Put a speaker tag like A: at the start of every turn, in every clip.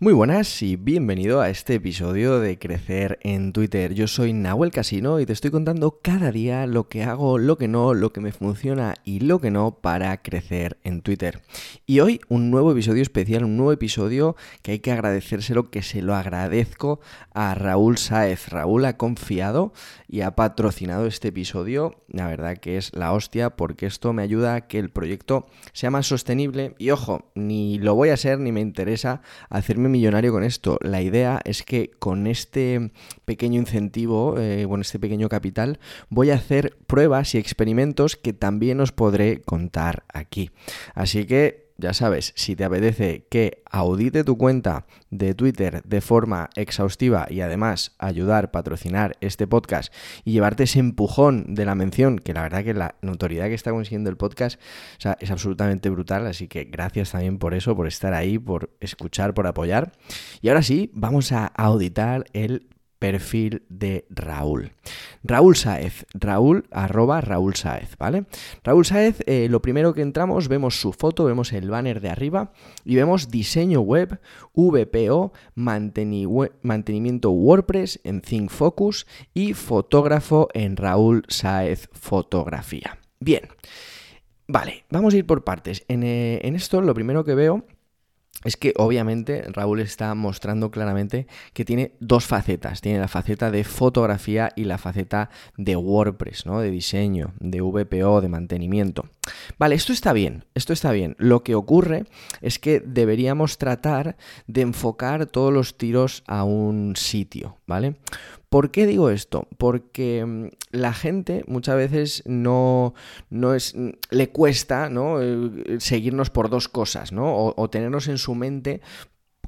A: Muy buenas y bienvenido a este episodio de Crecer en Twitter. Yo soy Nahuel Casino y te estoy contando cada día lo que hago, lo que no, lo que me funciona y lo que no para crecer en Twitter. Y hoy un nuevo episodio especial, un nuevo episodio que hay que agradecérselo, que se lo agradezco a Raúl Saez. Raúl ha confiado y ha patrocinado este episodio. La verdad que es la hostia porque esto me ayuda a que el proyecto sea más sostenible y ojo, ni lo voy a ser ni me interesa hacerme millonario con esto. La idea es que con este pequeño incentivo, eh, con este pequeño capital, voy a hacer pruebas y experimentos que también os podré contar aquí. Así que ya sabes, si te apetece que audite tu cuenta de Twitter de forma exhaustiva y además ayudar, patrocinar este podcast y llevarte ese empujón de la mención, que la verdad que la notoriedad que está consiguiendo el podcast es absolutamente brutal, así que gracias también por eso, por estar ahí, por escuchar, por apoyar. Y ahora sí, vamos a auditar el perfil de Raúl. Raúl Saez, Raúl arroba Raúl Saez, ¿vale? Raúl Saez, eh, lo primero que entramos, vemos su foto, vemos el banner de arriba y vemos diseño web, VPO, mantenimiento WordPress en Think Focus y fotógrafo en Raúl Saez Fotografía. Bien, vale, vamos a ir por partes. en eh, esto lo primero que veo es que obviamente Raúl está mostrando claramente que tiene dos facetas. Tiene la faceta de fotografía y la faceta de WordPress, ¿no? De diseño, de VPO, de mantenimiento. Vale, esto está bien, esto está bien. Lo que ocurre es que deberíamos tratar de enfocar todos los tiros a un sitio, ¿vale? ¿Por qué digo esto? Porque mm, la gente muchas veces no, no es, mm, le cuesta ¿no? Eh, seguirnos por dos cosas, ¿no? O, o tenernos en su mente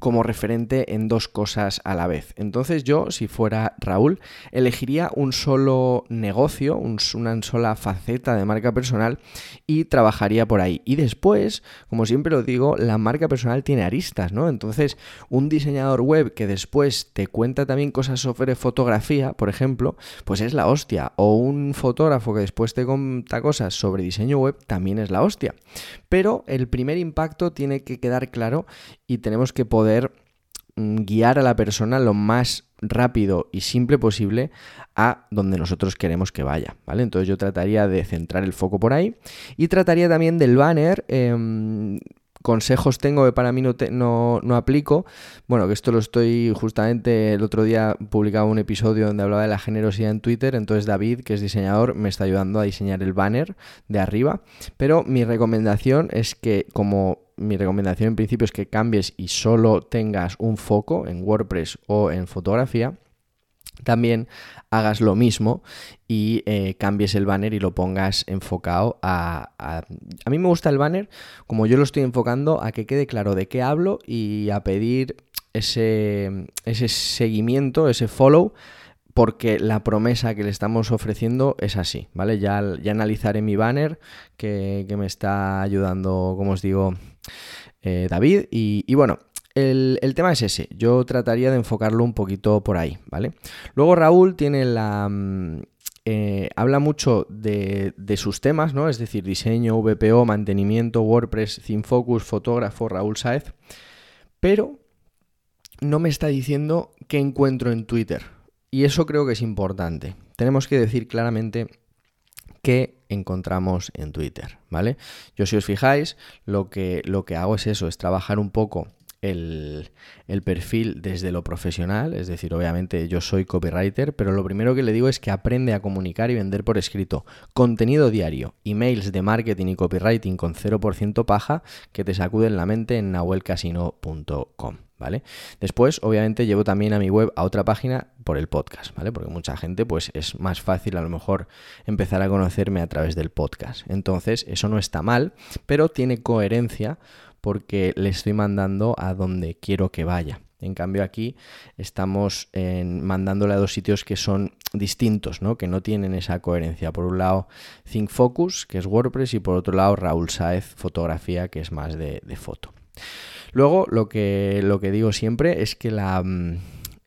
A: como referente en dos cosas a la vez. Entonces yo, si fuera Raúl, elegiría un solo negocio, una sola faceta de marca personal y trabajaría por ahí. Y después, como siempre lo digo, la marca personal tiene aristas, ¿no? Entonces, un diseñador web que después te cuenta también cosas sobre fotografía, por ejemplo, pues es la hostia. O un fotógrafo que después te cuenta cosas sobre diseño web, también es la hostia. Pero el primer impacto tiene que quedar claro y tenemos que poder Mm, guiar a la persona lo más rápido y simple posible a donde nosotros queremos que vaya, ¿vale? Entonces yo trataría de centrar el foco por ahí y trataría también del banner. Em, consejos tengo que para mí no, no, aplico. Bueno, que esto lo estoy justamente el otro día publicaba un episodio donde hablaba de la generosidad en Twitter, entonces David, que es diseñador, me está ayudando a diseñar el banner de arriba, pero mi recomendación es que como mi recomendación en principio es que cambies y solo tengas un foco en WordPress o en fotografía, también hagas lo mismo y eh, cambies el banner y lo pongas enfocado a, a, a... mí me gusta el banner como yo lo estoy enfocando a que quede claro de qué hablo y a pedir ese, ese seguimiento, ese follow porque la promesa que le estamos ofreciendo es así, ¿vale? Ya, ya analizaré mi banner que, me está ayudando, como os digo, eh, David. Y, bueno, el, tema es ese. Yo trataría de enfocarlo un poquito por ahí, ¿vale? Luego Raúl tiene la... Mm, eh, habla mucho de, de, sus temas, ¿no? Es decir, diseño, VPO, mantenimiento, WordPress, ThemeFocus, fotógrafo, Raúl Saez. Pero no me está diciendo qué encuentro en Twitter. Y eso creo que es importante. Tenemos que decir claramente qué encontramos en Twitter, ¿vale? Yo si os fijáis, lo que, lo que hago es eso, es trabajar un poco el, perfil desde lo profesional, es decir, obviamente yo soy copywriter, pero lo primero que le digo es que aprende a comunicar y vender por escrito. Contenido diario, emails de marketing y copywriting con 0% paja que te sacuden la mente en nahuelcasino.com. ¿vale? Después, obviamente, llevo también a mi web a otra página por el podcast, ¿vale? Porque mucha gente, pues es más fácil a lo mejor empezar a conocerme a través del podcast. Entonces, eso no está mal, pero tiene coherencia porque le estoy mandando a donde quiero que vaya. En cambio aquí estamos mandándole a dos sitios que son distintos, que no tienen esa coherencia. Por un lado Think Focus, que es WordPress, y por otro lado Raúl Saez, fotografía, que es más de, foto. Luego, lo que, lo que digo siempre es que mm,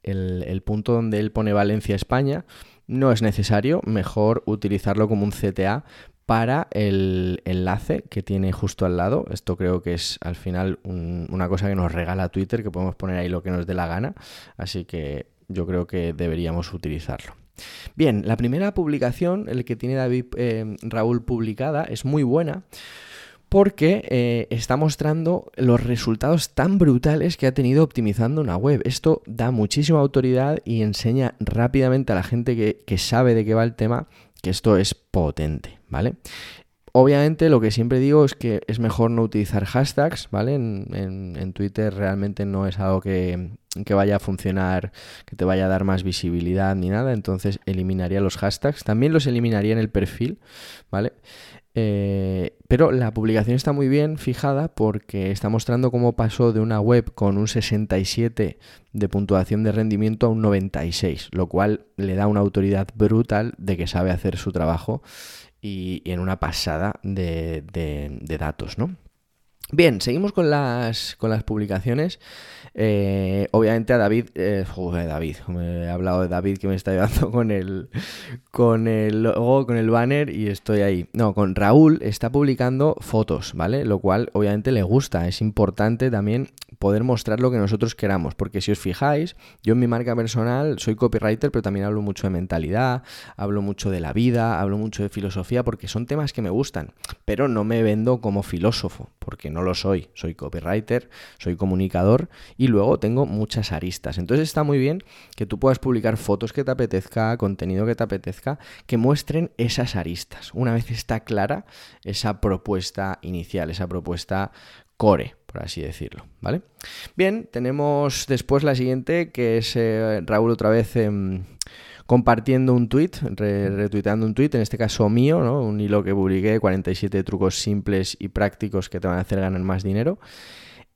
A: el, punto donde él pone Valencia, España, no es necesario, mejor utilizarlo como un CTA para el enlace que tiene justo al lado. Esto creo que es al final una cosa que nos regala Twitter, que podemos poner ahí lo que nos dé la gana. Así que yo creo que deberíamos utilizarlo. Bien, la primera publicación, el que tiene David eh, Raúl publicada, es muy buena porque eh, está mostrando los resultados tan brutales que ha tenido optimizando una web. Esto da muchísima autoridad y enseña rápidamente a la gente que, que sabe de qué va el tema que esto es potente, ¿vale? Obviamente lo que siempre digo es que es mejor no utilizar hashtags, ¿vale? En, Twitter realmente no es algo que, vaya a funcionar, que te vaya a dar más visibilidad ni nada, entonces eliminaría los hashtags. También los eliminaría en el perfil, ¿vale? Eh, pero la publicación está muy bien fijada porque está mostrando cómo pasó de una web con un 67 de puntuación de rendimiento a un 96, lo cual le da una autoridad brutal de que sabe hacer su trabajo y, en una pasada de, datos, ¿no? Bien, seguimos con las, con las publicaciones. Eh, obviamente a David, eh, joder, David, he hablado de David que me está ayudando con el, con el logo, con el banner y estoy ahí. No, con Raúl está publicando fotos, ¿vale? Lo cual obviamente le gusta. Es importante también poder mostrar lo que nosotros queramos, porque si os fijáis, yo en mi marca personal soy copywriter, pero también hablo mucho de mentalidad, hablo mucho de la vida, hablo mucho de filosofía, porque son temas que me gustan, pero no me vendo como filósofo, porque no lo soy, soy copywriter, soy comunicador y luego tengo muchas aristas. Entonces está muy bien que tú puedas publicar fotos que te apetezca, contenido que te apetezca, que muestren esas aristas. Una vez está clara esa propuesta inicial, esa propuesta core, por así decirlo, ¿vale? Bien, tenemos después la siguiente, que es eh, Raúl otra vez em, compartiendo un tweet, retuiteando un tweet, en este caso mío, ¿no? Un hilo que publiqué, 47 trucos simples y prácticos que te van a hacer ganar más dinero.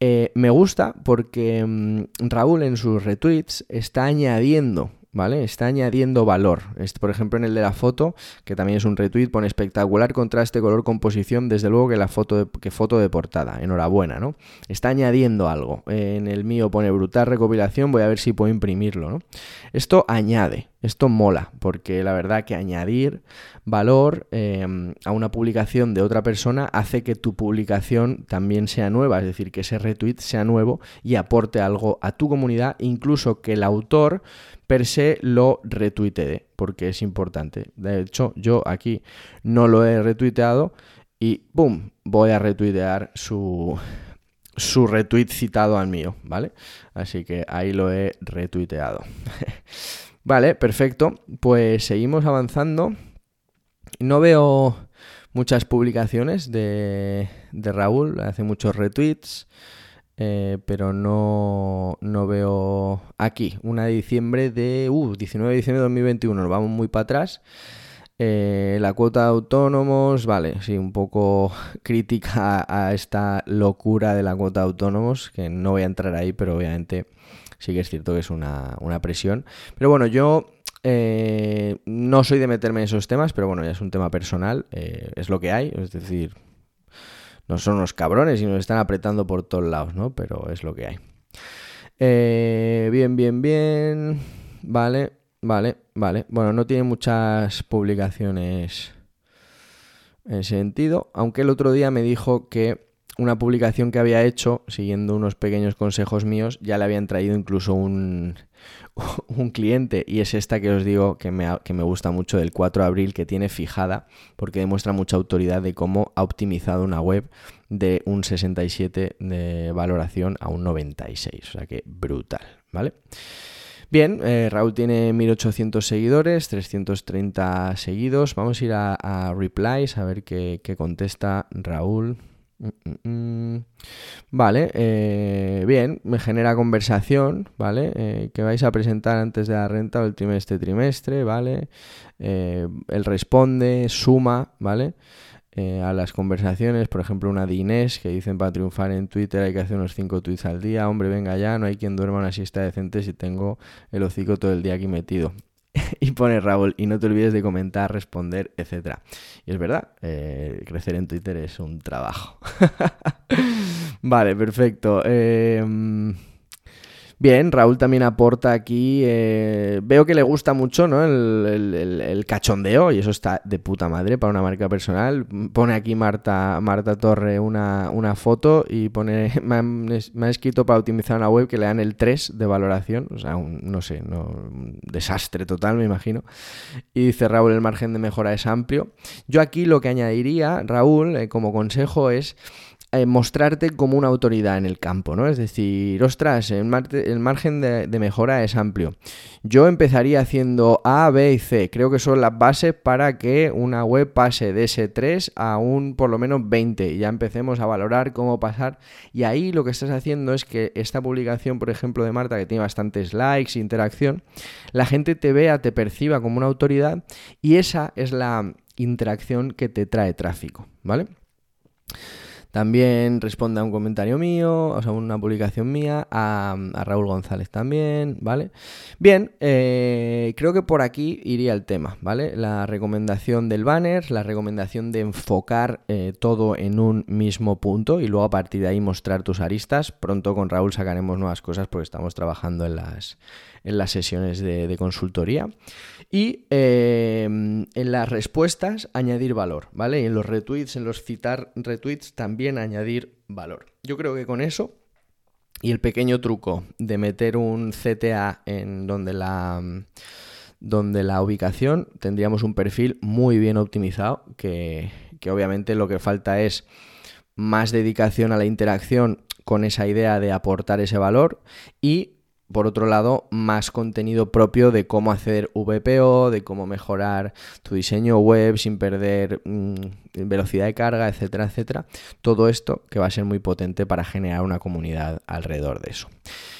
A: Eh, me gusta porque mm, Raúl en sus retweets está añadiendo ¿vale? Está añadiendo valor. Por ejemplo, en el de la foto, que también es un retweet, pone espectacular contraste color composición, desde luego que la foto de, que foto de portada. Enhorabuena, ¿no? Está añadiendo algo. En el mío pone brutal recopilación, voy a ver si puedo imprimirlo, ¿no? Esto añade, esto mola, porque la verdad que añadir valor em, a una publicación de otra persona hace que tu publicación también sea nueva, es decir, que ese retweet sea nuevo y aporte algo a tu comunidad, incluso que el autor per se lo retuitee, porque es importante. De hecho, yo aquí no lo he retuiteado y ¡boom! Voy a retuitear su, su retweet citado al mío, ¿vale? Así que ahí lo he retuiteado. vale, perfecto. Pues seguimos avanzando. No veo muchas publicaciones de, de Raúl, hace muchos retweets. Eh, pero no, no, veo aquí, una de diciembre de, uh, 19 de diciembre de 2021, nos vamos muy para atrás. Eh, la cuota de autónomos, vale, sí, un poco crítica a, esta locura de la cuota de autónomos, que no voy a entrar ahí, pero obviamente sí que es cierto que es una, presión. Pero bueno, yo eh, no soy de meterme en esos temas, pero bueno, ya es un tema personal, es lo que hay, es decir, no son unos cabrones y nos están apretando por todos lados, ¿no? Pero es lo que hay. Eh, bien, bien, bien. Vale, vale, vale. Bueno, no tiene muchas publicaciones en ese sentido, aunque el otro día me dijo que una publicación que había hecho, siguiendo unos pequeños consejos míos, ya le habían traído incluso un, un cliente y es esta que os digo que me, que me, gusta mucho del 4 de abril que tiene fijada porque demuestra mucha autoridad de cómo ha optimizado una web de un 67 de valoración a un 96, o sea que brutal, ¿vale? Bien, eh, Raúl tiene 1800 seguidores, 330 seguidos. Vamos a ir a, a replies a ver qué, qué contesta Raúl. Mm, mm, mm. Vale, eh, bien, me genera conversación, ¿vale? Eh, que vais a presentar antes de la renta o el trimestre trimestre, ¿vale? Eh, él responde, suma, ¿vale? a las conversaciones, por ejemplo, una de Inés que dicen para triunfar en Twitter hay que hacer unos 5 tweets al día, hombre, venga ya, no hay quien duerma una siesta decente si tengo el hocico todo el día aquí metido. y pone Raúl, y no te olvides de comentar, responder, etc. Y es verdad, eh, crecer en Twitter es un trabajo. vale, perfecto. Em, Bien, Raúl también aporta aquí. Eh, veo que le gusta mucho ¿no? El, cachondeo y eso está de puta madre para una marca personal. Pone aquí Marta, Marta Torre una, foto y pone. Me ha, escrito para optimizar una web que le dan el 3 de valoración. O sea, un, no sé, un desastre total, me imagino. Y dice Raúl: el margen de mejora es amplio. Yo aquí lo que añadiría, Raúl, eh, como consejo es eh, mostrarte como una autoridad en el campo, ¿no? Es decir, ostras, el, margen de, mejora es amplio. Yo empezaría haciendo A, B y C. Creo que son las bases para que una web pase de ese 3 a un por lo menos 20. Y ya empecemos a valorar cómo pasar. Y ahí lo que estás haciendo es que esta publicación, por ejemplo, de Marta, que tiene bastantes likes, interacción, la gente te vea, te perciba como una autoridad y esa es la interacción que te trae tráfico, ¿vale? También responde a un comentario mío, o sea, una publicación mía, a, Raúl González también, ¿vale? Bien, eh, creo que por aquí iría el tema, ¿vale? La recomendación del banner, la recomendación de enfocar eh, todo en un mismo punto y luego a partir de ahí mostrar tus aristas. Pronto con Raúl sacaremos nuevas cosas porque estamos trabajando en las, en las sesiones de, consultoría. Y eh, en las respuestas, añadir valor, ¿vale? Y en los retweets, en los citar retweets, también añadir valor. Yo creo que con eso y el pequeño truco de meter un CTA en donde la donde la ubicación tendríamos un perfil muy bien optimizado que, que obviamente lo que falta es más dedicación a la interacción con esa idea de aportar ese valor y por otro lado, más contenido propio de cómo hacer VPO, de cómo mejorar tu diseño web sin perder mm, velocidad de carga, etcétera, etcétera. Todo esto que va a ser muy potente para generar una comunidad alrededor de eso.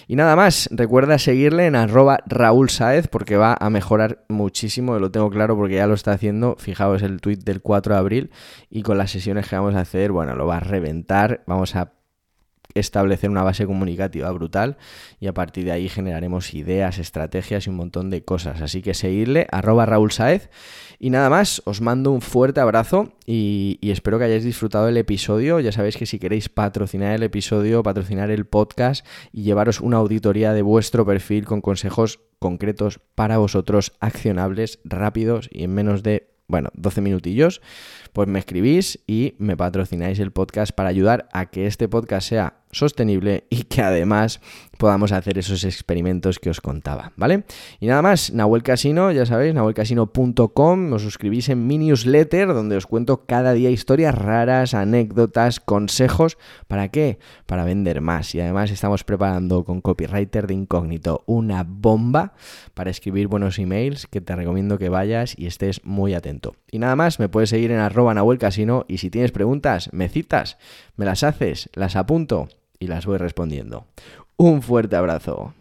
A: Y nada más, recuerda seguirle en arroba Raúl Saez porque va a mejorar muchísimo, lo tengo claro porque ya lo está haciendo. Fijaos el tweet del 4 de abril y con las sesiones que vamos a hacer, bueno, lo va a reventar. Vamos a establecer una base comunicativa brutal y a partir de ahí generaremos ideas, estrategias y un montón de cosas. Así que seguirle, arroba Raúl Saez. Y nada más, os mando un fuerte abrazo y, y, espero que hayáis disfrutado del episodio. Ya sabéis que si queréis patrocinar el episodio, patrocinar el podcast y llevaros una auditoría de vuestro perfil con consejos concretos para vosotros, accionables, rápidos y en menos de bueno, 12 minutillos, pues me escribís y me patrocináis el podcast para ayudar a que este podcast sea sostenible y que además podamos hacer esos experimentos que os contaba, ¿vale? Y nada más, Nahuel Casino, ya sabéis, nahuelcasino.com, os suscribís en mi newsletter donde os cuento cada día historias raras, anécdotas, consejos, ¿para qué? Para vender más. Y además estamos preparando con Copywriter de Incógnito una bomba para escribir buenos emails que te recomiendo que vayas y estés muy atento. Y nada más, me puedes seguir en arroba Nahuel Casino y si tienes preguntas, me citas, me las haces, las apunto y las voy respondiendo. Un fuerte abrazo.